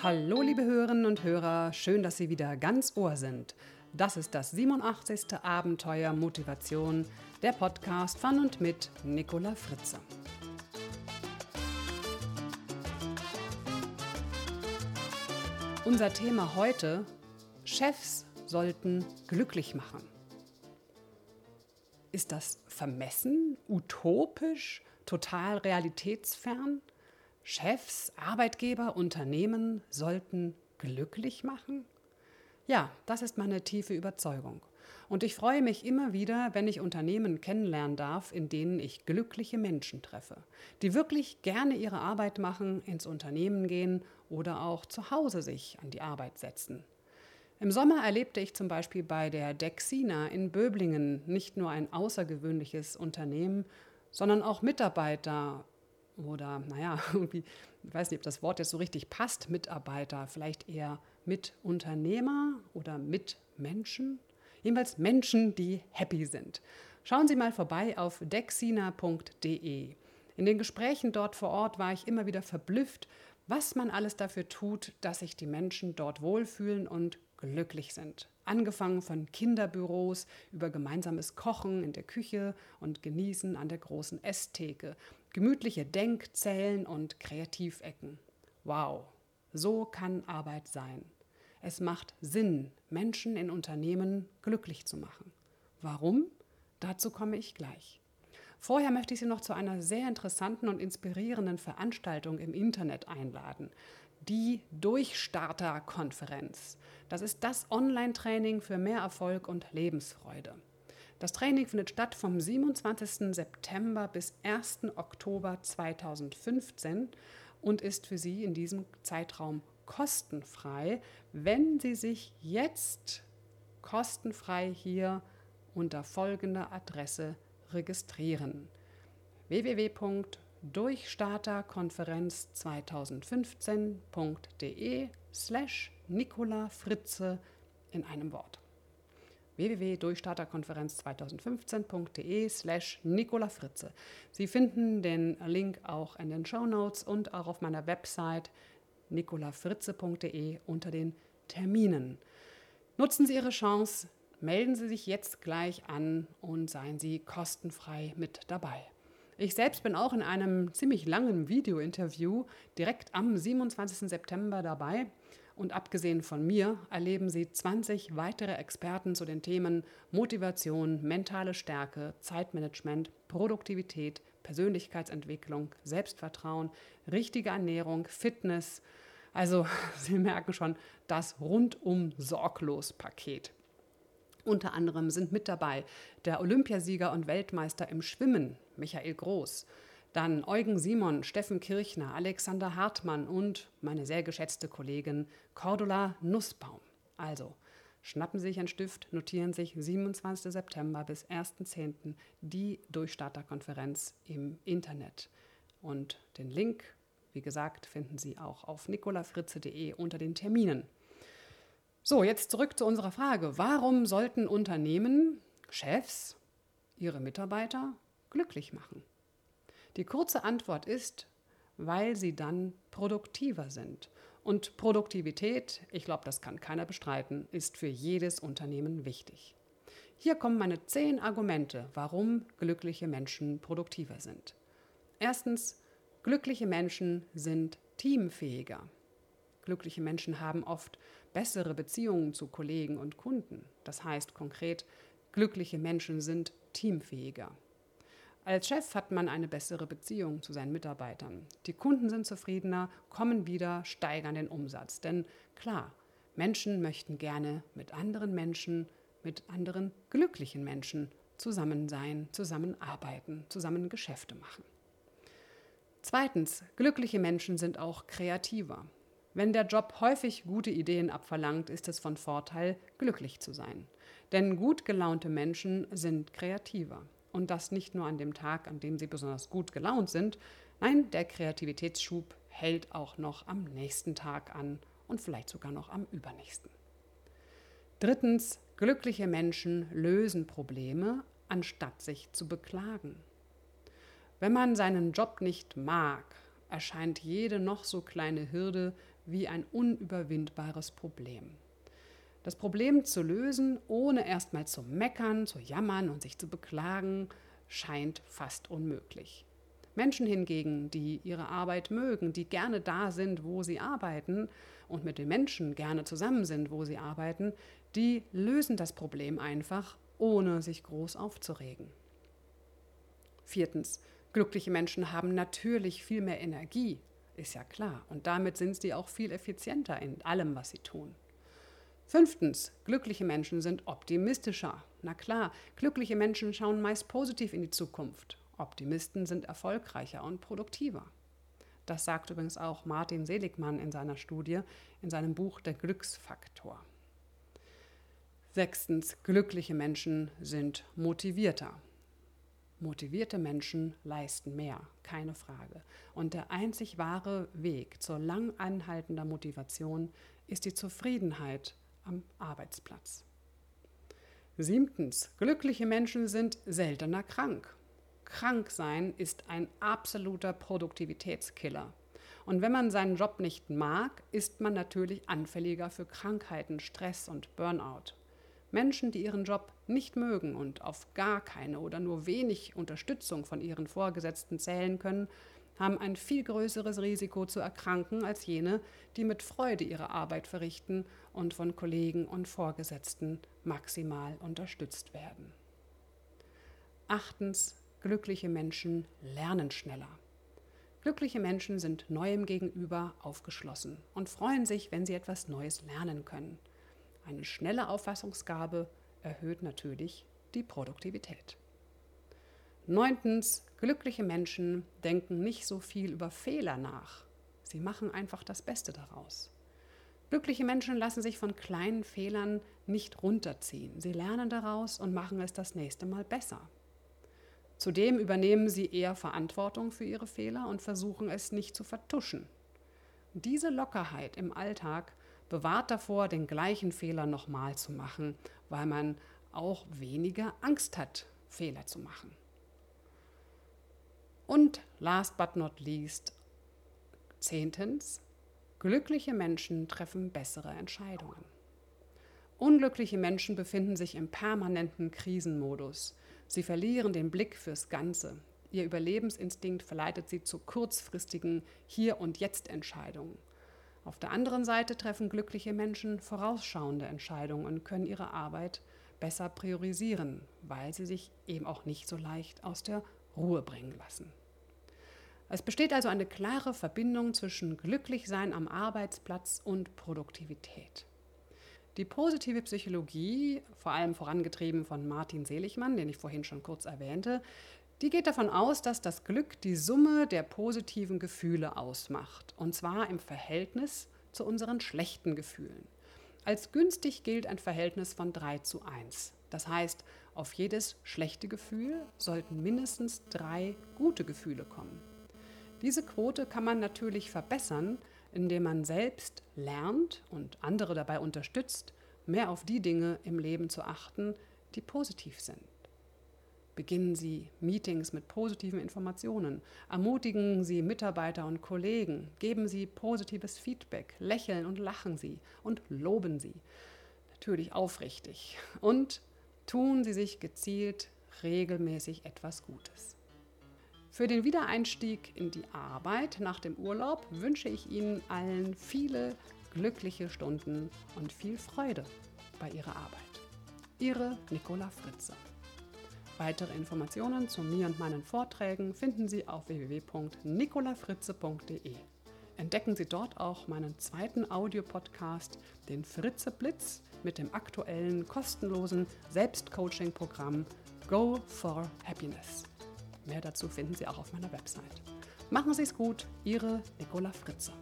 Hallo, liebe Hörerinnen und Hörer, schön, dass Sie wieder ganz Ohr sind. Das ist das 87. Abenteuer Motivation, der Podcast von und mit Nicola Fritze. Unser Thema heute: Chefs sollten glücklich machen. Ist das vermessen, utopisch, total realitätsfern? Chefs, Arbeitgeber, Unternehmen sollten glücklich machen? Ja, das ist meine tiefe Überzeugung. Und ich freue mich immer wieder, wenn ich Unternehmen kennenlernen darf, in denen ich glückliche Menschen treffe, die wirklich gerne ihre Arbeit machen, ins Unternehmen gehen oder auch zu Hause sich an die Arbeit setzen. Im Sommer erlebte ich zum Beispiel bei der Dexina in Böblingen nicht nur ein außergewöhnliches Unternehmen, sondern auch Mitarbeiter oder, naja, irgendwie, ich weiß nicht, ob das Wort jetzt so richtig passt, Mitarbeiter, vielleicht eher Mitunternehmer oder Mitmenschen. Jedenfalls Menschen, die happy sind. Schauen Sie mal vorbei auf dexina.de. In den Gesprächen dort vor Ort war ich immer wieder verblüfft, was man alles dafür tut, dass sich die Menschen dort wohlfühlen und glücklich sind. Angefangen von Kinderbüros über gemeinsames Kochen in der Küche und Genießen an der großen Esstheke, gemütliche Denkzellen und Kreativecken. Wow, so kann Arbeit sein. Es macht Sinn, Menschen in Unternehmen glücklich zu machen. Warum? Dazu komme ich gleich. Vorher möchte ich Sie noch zu einer sehr interessanten und inspirierenden Veranstaltung im Internet einladen. Die Durchstarter-Konferenz. Das ist das Online-Training für mehr Erfolg und Lebensfreude. Das Training findet statt vom 27. September bis 1. Oktober 2015 und ist für Sie in diesem Zeitraum kostenfrei, wenn Sie sich jetzt kostenfrei hier unter folgender Adresse registrieren. www.durchstarterkonferenz2015.de slash Nicola Fritze in einem Wort www.durchstarterkonferenz2015.de slash Nicola Fritze. Sie finden den Link auch in den Show Notes und auch auf meiner Website nicolafritze.de unter den Terminen. Nutzen Sie Ihre Chance, melden Sie sich jetzt gleich an und seien Sie kostenfrei mit dabei. Ich selbst bin auch in einem ziemlich langen Video-Interview direkt am 27. September dabei. Und abgesehen von mir erleben Sie 20 weitere Experten zu den Themen Motivation, mentale Stärke, Zeitmanagement, Produktivität, Persönlichkeitsentwicklung, Selbstvertrauen, richtige Ernährung, Fitness. Also Sie merken schon, das rundum sorglos Paket. Unter anderem sind mit dabei der Olympiasieger und Weltmeister im Schwimmen, Michael Groß, dann Eugen Simon, Steffen Kirchner, Alexander Hartmann und meine sehr geschätzte Kollegin Cordula Nussbaum. Also, schnappen Sie sich einen Stift, notieren sich 27. September bis 1.10. die Durchstarterkonferenz im Internet. Und den Link, wie gesagt, finden Sie auch auf nicolafritze.de unter den Terminen. So, jetzt zurück zu unserer Frage. Warum sollten Unternehmen, Chefs, ihre Mitarbeiter glücklich machen? Die kurze Antwort ist, weil sie dann produktiver sind. Und Produktivität, ich glaube, das kann keiner bestreiten, ist für jedes Unternehmen wichtig. Hier kommen meine zehn Argumente, warum glückliche Menschen produktiver sind. Erstens, glückliche Menschen sind teamfähiger. Glückliche Menschen haben oft bessere Beziehungen zu Kollegen und Kunden. Das heißt konkret, glückliche Menschen sind teamfähiger. Als Chef hat man eine bessere Beziehung zu seinen Mitarbeitern. Die Kunden sind zufriedener, kommen wieder, steigern den Umsatz. Denn klar, Menschen möchten gerne mit anderen Menschen, mit anderen glücklichen Menschen zusammen sein, zusammenarbeiten, zusammen Geschäfte machen. Zweitens, glückliche Menschen sind auch kreativer. Wenn der Job häufig gute Ideen abverlangt, ist es von Vorteil, glücklich zu sein. Denn gut gelaunte Menschen sind kreativer. Und das nicht nur an dem Tag, an dem sie besonders gut gelaunt sind. Nein, der Kreativitätsschub hält auch noch am nächsten Tag an und vielleicht sogar noch am übernächsten. Drittens, glückliche Menschen lösen Probleme, anstatt sich zu beklagen. Wenn man seinen Job nicht mag, erscheint jede noch so kleine Hürde wie ein unüberwindbares Problem. Das Problem zu lösen, ohne erstmal zu meckern, zu jammern und sich zu beklagen, scheint fast unmöglich. Menschen hingegen, die ihre Arbeit mögen, die gerne da sind, wo sie arbeiten und mit den Menschen gerne zusammen sind, wo sie arbeiten, die lösen das Problem einfach, ohne sich groß aufzuregen. Viertens, glückliche Menschen haben natürlich viel mehr Energie, ist ja klar, und damit sind sie auch viel effizienter in allem, was sie tun. Fünftens, glückliche Menschen sind optimistischer. Na klar, glückliche Menschen schauen meist positiv in die Zukunft. Optimisten sind erfolgreicher und produktiver. Das sagt übrigens auch Martin Seligmann in seiner Studie, in seinem Buch Der Glücksfaktor. Sechstens, glückliche Menschen sind motivierter. Motivierte Menschen leisten mehr, keine Frage. Und der einzig wahre Weg zur lang anhaltender Motivation ist die Zufriedenheit am Arbeitsplatz. Siebtens, glückliche Menschen sind seltener krank. Krank sein ist ein absoluter Produktivitätskiller. Und wenn man seinen Job nicht mag, ist man natürlich anfälliger für Krankheiten, Stress und Burnout. Menschen, die ihren Job nicht mögen und auf gar keine oder nur wenig Unterstützung von ihren Vorgesetzten zählen können, haben ein viel größeres Risiko zu erkranken als jene, die mit Freude ihre Arbeit verrichten und von Kollegen und Vorgesetzten maximal unterstützt werden. Achtens, glückliche Menschen lernen schneller. Glückliche Menschen sind Neuem gegenüber aufgeschlossen und freuen sich, wenn sie etwas Neues lernen können. Eine schnelle Auffassungsgabe erhöht natürlich die Produktivität. Neuntens, glückliche Menschen denken nicht so viel über Fehler nach. Sie machen einfach das Beste daraus. Glückliche Menschen lassen sich von kleinen Fehlern nicht runterziehen. Sie lernen daraus und machen es das nächste Mal besser. Zudem übernehmen sie eher Verantwortung für ihre Fehler und versuchen es nicht zu vertuschen. Diese Lockerheit im Alltag bewahrt davor, den gleichen Fehler nochmal zu machen, weil man auch weniger Angst hat, Fehler zu machen. Und last but not least, zehntens, glückliche Menschen treffen bessere Entscheidungen. Unglückliche Menschen befinden sich im permanenten Krisenmodus. Sie verlieren den Blick fürs Ganze. Ihr Überlebensinstinkt verleitet sie zu kurzfristigen Hier- und Jetzt-Entscheidungen. Auf der anderen Seite treffen glückliche Menschen vorausschauende Entscheidungen und können ihre Arbeit besser priorisieren, weil sie sich eben auch nicht so leicht aus der Ruhe bringen lassen. Es besteht also eine klare Verbindung zwischen Glücklichsein am Arbeitsplatz und Produktivität. Die positive Psychologie, vor allem vorangetrieben von Martin Seligmann, den ich vorhin schon kurz erwähnte, die geht davon aus, dass das Glück die Summe der positiven Gefühle ausmacht, und zwar im Verhältnis zu unseren schlechten Gefühlen. Als günstig gilt ein Verhältnis von 3 zu 1. Das heißt, auf jedes schlechte Gefühl sollten mindestens drei gute Gefühle kommen. Diese Quote kann man natürlich verbessern, indem man selbst lernt und andere dabei unterstützt, mehr auf die Dinge im Leben zu achten, die positiv sind. Beginnen Sie Meetings mit positiven Informationen, ermutigen Sie Mitarbeiter und Kollegen, geben Sie positives Feedback, lächeln und lachen Sie und loben Sie. Natürlich aufrichtig. Und tun Sie sich gezielt regelmäßig etwas Gutes. Für den Wiedereinstieg in die Arbeit nach dem Urlaub wünsche ich Ihnen allen viele glückliche Stunden und viel Freude bei Ihrer Arbeit. Ihre Nicola Fritze. Weitere Informationen zu mir und meinen Vorträgen finden Sie auf www.nicolafritze.de. Entdecken Sie dort auch meinen zweiten Audiopodcast, den Fritze Blitz, mit dem aktuellen kostenlosen Selbstcoaching-Programm Go for Happiness. Mehr dazu finden Sie auch auf meiner Website. Machen Sie es gut, Ihre Nicola Fritze.